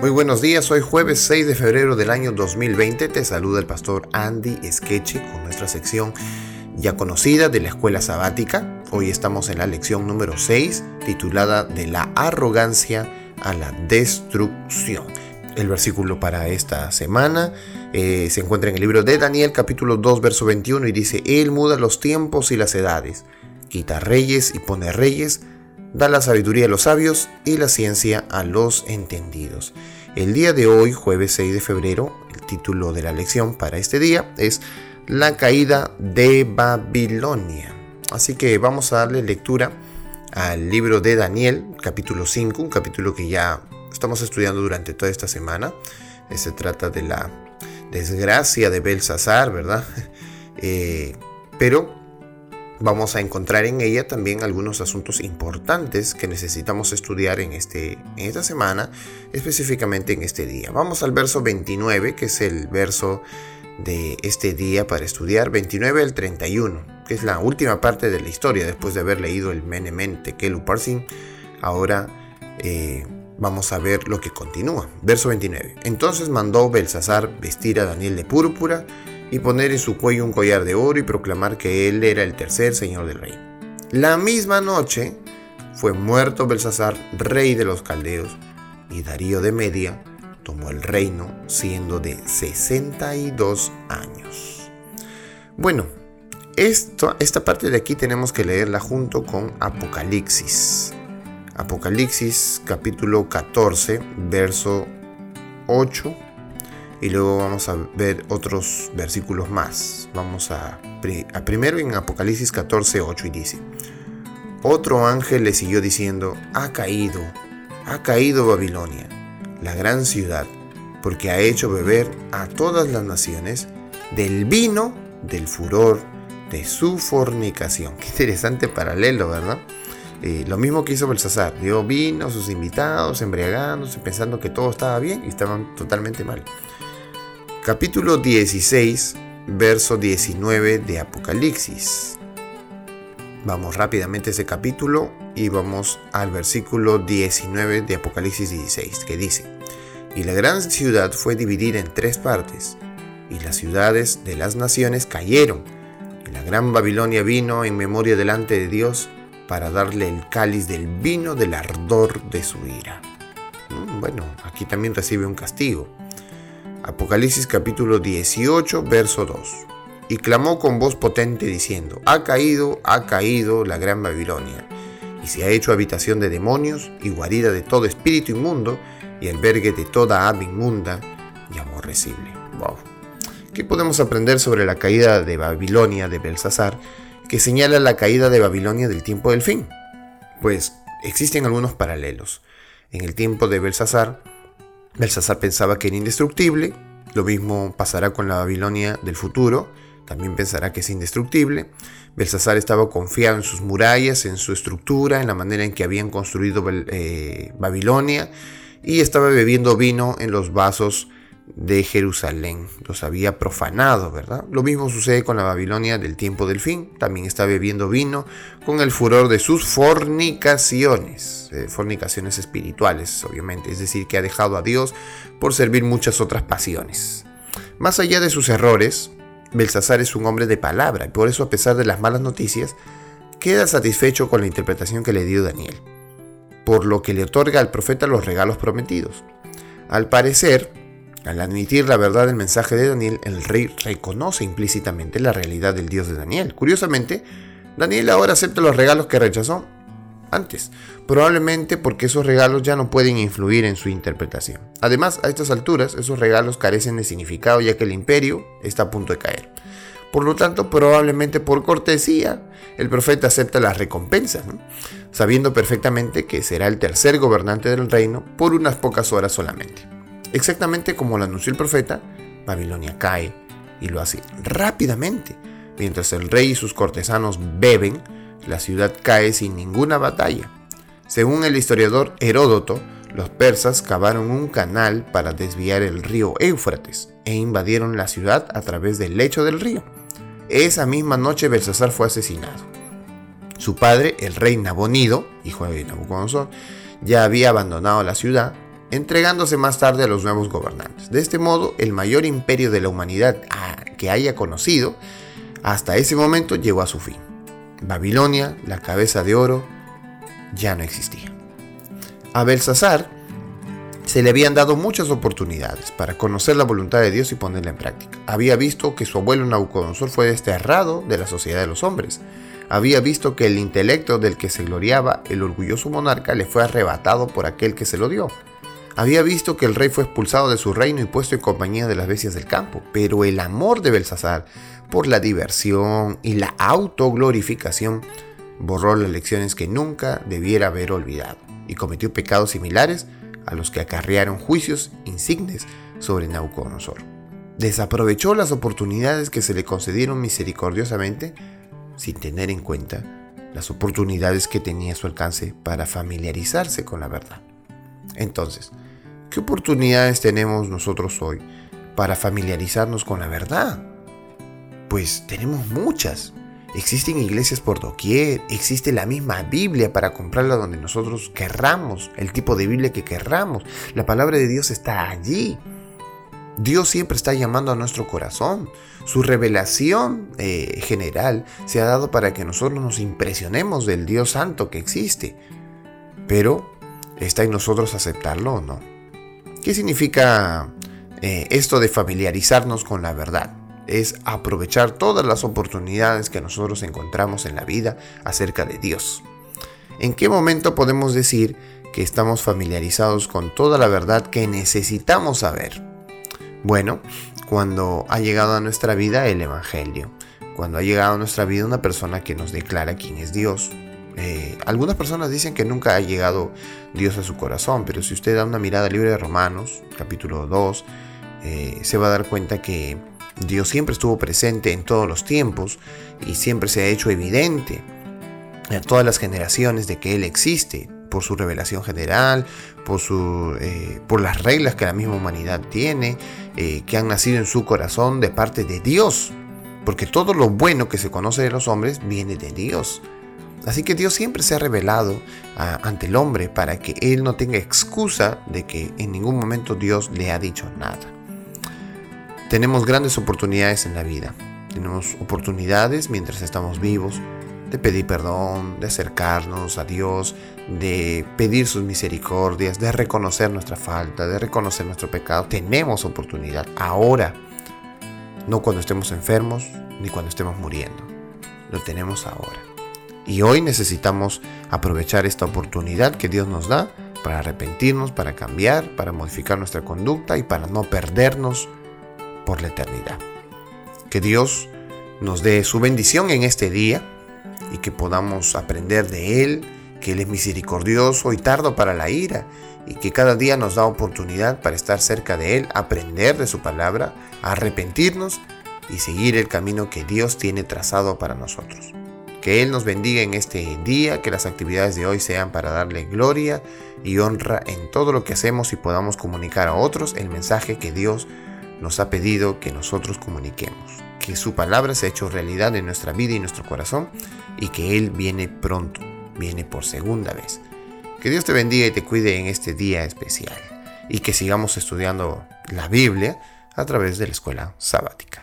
Muy buenos días, hoy jueves 6 de febrero del año 2020 te saluda el pastor Andy Skeche con nuestra sección ya conocida de la escuela sabática. Hoy estamos en la lección número 6 titulada De la arrogancia a la destrucción. El versículo para esta semana eh, se encuentra en el libro de Daniel capítulo 2 verso 21 y dice, Él muda los tiempos y las edades, quita reyes y pone reyes, da la sabiduría a los sabios y la ciencia a los entendidos. El día de hoy, jueves 6 de febrero, el título de la lección para este día es La caída de Babilonia. Así que vamos a darle lectura al libro de Daniel, capítulo 5, un capítulo que ya estamos estudiando durante toda esta semana. Se trata de la desgracia de Belsasar, ¿verdad? Eh, pero vamos a encontrar en ella también algunos asuntos importantes que necesitamos estudiar en, este, en esta semana, específicamente en este día. Vamos al verso 29, que es el verso de este día para estudiar, 29 al 31, que es la última parte de la historia después de haber leído el Menemen Tekelu Parsin. Ahora eh, vamos a ver lo que continúa. Verso 29. Entonces mandó Belsasar vestir a Daniel de púrpura y poner en su cuello un collar de oro y proclamar que él era el tercer señor del reino. La misma noche fue muerto Belsasar, rey de los caldeos, y Darío de Media tomó el reino siendo de 62 años. Bueno, esto, esta parte de aquí tenemos que leerla junto con Apocalipsis. Apocalipsis capítulo 14, verso 8 y luego vamos a ver otros versículos más. Vamos a, primero en Apocalipsis 14, 8 y dice, otro ángel le siguió diciendo, ha caído, ha caído Babilonia, la gran ciudad, porque ha hecho beber a todas las naciones del vino del furor de su fornicación. Qué interesante paralelo, ¿verdad? Eh, lo mismo que hizo Belsasar, dio vino a sus invitados, embriagándose, pensando que todo estaba bien y estaban totalmente mal capítulo 16, verso 19 de Apocalipsis. Vamos rápidamente a ese capítulo y vamos al versículo 19 de Apocalipsis 16, que dice, Y la gran ciudad fue dividida en tres partes, y las ciudades de las naciones cayeron, y la gran Babilonia vino en memoria delante de Dios para darle el cáliz del vino del ardor de su ira. Mm, bueno, aquí también recibe un castigo. Apocalipsis capítulo 18, verso 2. Y clamó con voz potente diciendo, Ha caído, ha caído la gran Babilonia, y se ha hecho habitación de demonios y guarida de todo espíritu inmundo y albergue de toda ave inmunda y aborrecible. Wow. ¿Qué podemos aprender sobre la caída de Babilonia de Belsasar que señala la caída de Babilonia del tiempo del fin? Pues existen algunos paralelos. En el tiempo de Belsasar, Belsasar pensaba que era indestructible, lo mismo pasará con la Babilonia del futuro, también pensará que es indestructible. Belsasar estaba confiado en sus murallas, en su estructura, en la manera en que habían construido eh, Babilonia, y estaba bebiendo vino en los vasos de Jerusalén. Los había profanado, ¿verdad? Lo mismo sucede con la Babilonia del tiempo del fin. También está bebiendo vino con el furor de sus fornicaciones. Fornicaciones espirituales, obviamente. Es decir, que ha dejado a Dios por servir muchas otras pasiones. Más allá de sus errores, Belsasar es un hombre de palabra y por eso a pesar de las malas noticias, queda satisfecho con la interpretación que le dio Daniel, por lo que le otorga al profeta los regalos prometidos. Al parecer, al admitir la verdad del mensaje de Daniel, el rey reconoce implícitamente la realidad del Dios de Daniel. Curiosamente, Daniel ahora acepta los regalos que rechazó antes, probablemente porque esos regalos ya no pueden influir en su interpretación. Además, a estas alturas, esos regalos carecen de significado ya que el imperio está a punto de caer. Por lo tanto, probablemente por cortesía, el profeta acepta las recompensas, sabiendo perfectamente que será el tercer gobernante del reino por unas pocas horas solamente. Exactamente como lo anunció el profeta, Babilonia cae y lo hace rápidamente. Mientras el rey y sus cortesanos beben, la ciudad cae sin ninguna batalla. Según el historiador Heródoto, los persas cavaron un canal para desviar el río Éufrates e invadieron la ciudad a través del lecho del río. Esa misma noche Belsasar fue asesinado. Su padre, el rey Nabonido, hijo de Nabucodonosor, ya había abandonado la ciudad entregándose más tarde a los nuevos gobernantes. De este modo, el mayor imperio de la humanidad que haya conocido hasta ese momento llegó a su fin. Babilonia, la cabeza de oro, ya no existía. A Belsasar se le habían dado muchas oportunidades para conocer la voluntad de Dios y ponerla en práctica. Había visto que su abuelo Nabucodonosor fue desterrado de la sociedad de los hombres. Había visto que el intelecto del que se gloriaba el orgulloso monarca le fue arrebatado por aquel que se lo dio. Había visto que el rey fue expulsado de su reino y puesto en compañía de las bestias del campo, pero el amor de Belsasar por la diversión y la autoglorificación borró las lecciones que nunca debiera haber olvidado y cometió pecados similares a los que acarrearon juicios insignes sobre Nabucodonosor. Desaprovechó las oportunidades que se le concedieron misericordiosamente sin tener en cuenta las oportunidades que tenía a su alcance para familiarizarse con la verdad. Entonces, ¿Qué oportunidades tenemos nosotros hoy para familiarizarnos con la verdad? Pues tenemos muchas. Existen iglesias por doquier, existe la misma Biblia para comprarla donde nosotros querramos, el tipo de Biblia que querramos. La palabra de Dios está allí. Dios siempre está llamando a nuestro corazón. Su revelación eh, general se ha dado para que nosotros nos impresionemos del Dios santo que existe. Pero está en nosotros aceptarlo o no. ¿Qué significa eh, esto de familiarizarnos con la verdad? Es aprovechar todas las oportunidades que nosotros encontramos en la vida acerca de Dios. ¿En qué momento podemos decir que estamos familiarizados con toda la verdad que necesitamos saber? Bueno, cuando ha llegado a nuestra vida el Evangelio, cuando ha llegado a nuestra vida una persona que nos declara quién es Dios, eh, algunas personas dicen que nunca ha llegado Dios a su corazón, pero si usted da una mirada libre de Romanos, capítulo 2, eh, se va a dar cuenta que Dios siempre estuvo presente en todos los tiempos y siempre se ha hecho evidente a todas las generaciones de que Él existe por su revelación general, por, eh, por las reglas que la misma humanidad tiene, que han nacido en su corazón de parte de Dios. Porque todo lo bueno que se conoce de los hombres viene de Dios. Así que Dios siempre se ha revelado ah, ante el hombre para que él no tenga excusa de que en ningún momento Dios le ha dicho nada. Tenemos grandes oportunidades en la vida. Tenemos oportunidades mientras estamos vivos de pedir perdón, de acercarnos a Dios, de pedir sus misericordias, de reconocer nuestra falta, de reconocer nuestro pecado. Tenemos oportunidad ahora, no cuando estemos enfermos ni cuando estemos muriendo. Lo tenemos ahora. Y hoy necesitamos aprovechar esta oportunidad que Dios nos da para arrepentirnos, para cambiar, para modificar nuestra conducta y para no perdernos por la eternidad. Que Dios nos dé su bendición en este día y que podamos aprender de Él, que Él es misericordioso y tardo para la ira y que cada día nos da oportunidad para estar cerca de Él, aprender de su palabra, arrepentirnos y seguir el camino que Dios tiene trazado para nosotros. Que Él nos bendiga en este día, que las actividades de hoy sean para darle gloria y honra en todo lo que hacemos y podamos comunicar a otros el mensaje que Dios nos ha pedido que nosotros comuniquemos. Que su palabra se ha hecho realidad en nuestra vida y nuestro corazón y que Él viene pronto, viene por segunda vez. Que Dios te bendiga y te cuide en este día especial y que sigamos estudiando la Biblia a través de la escuela sabática.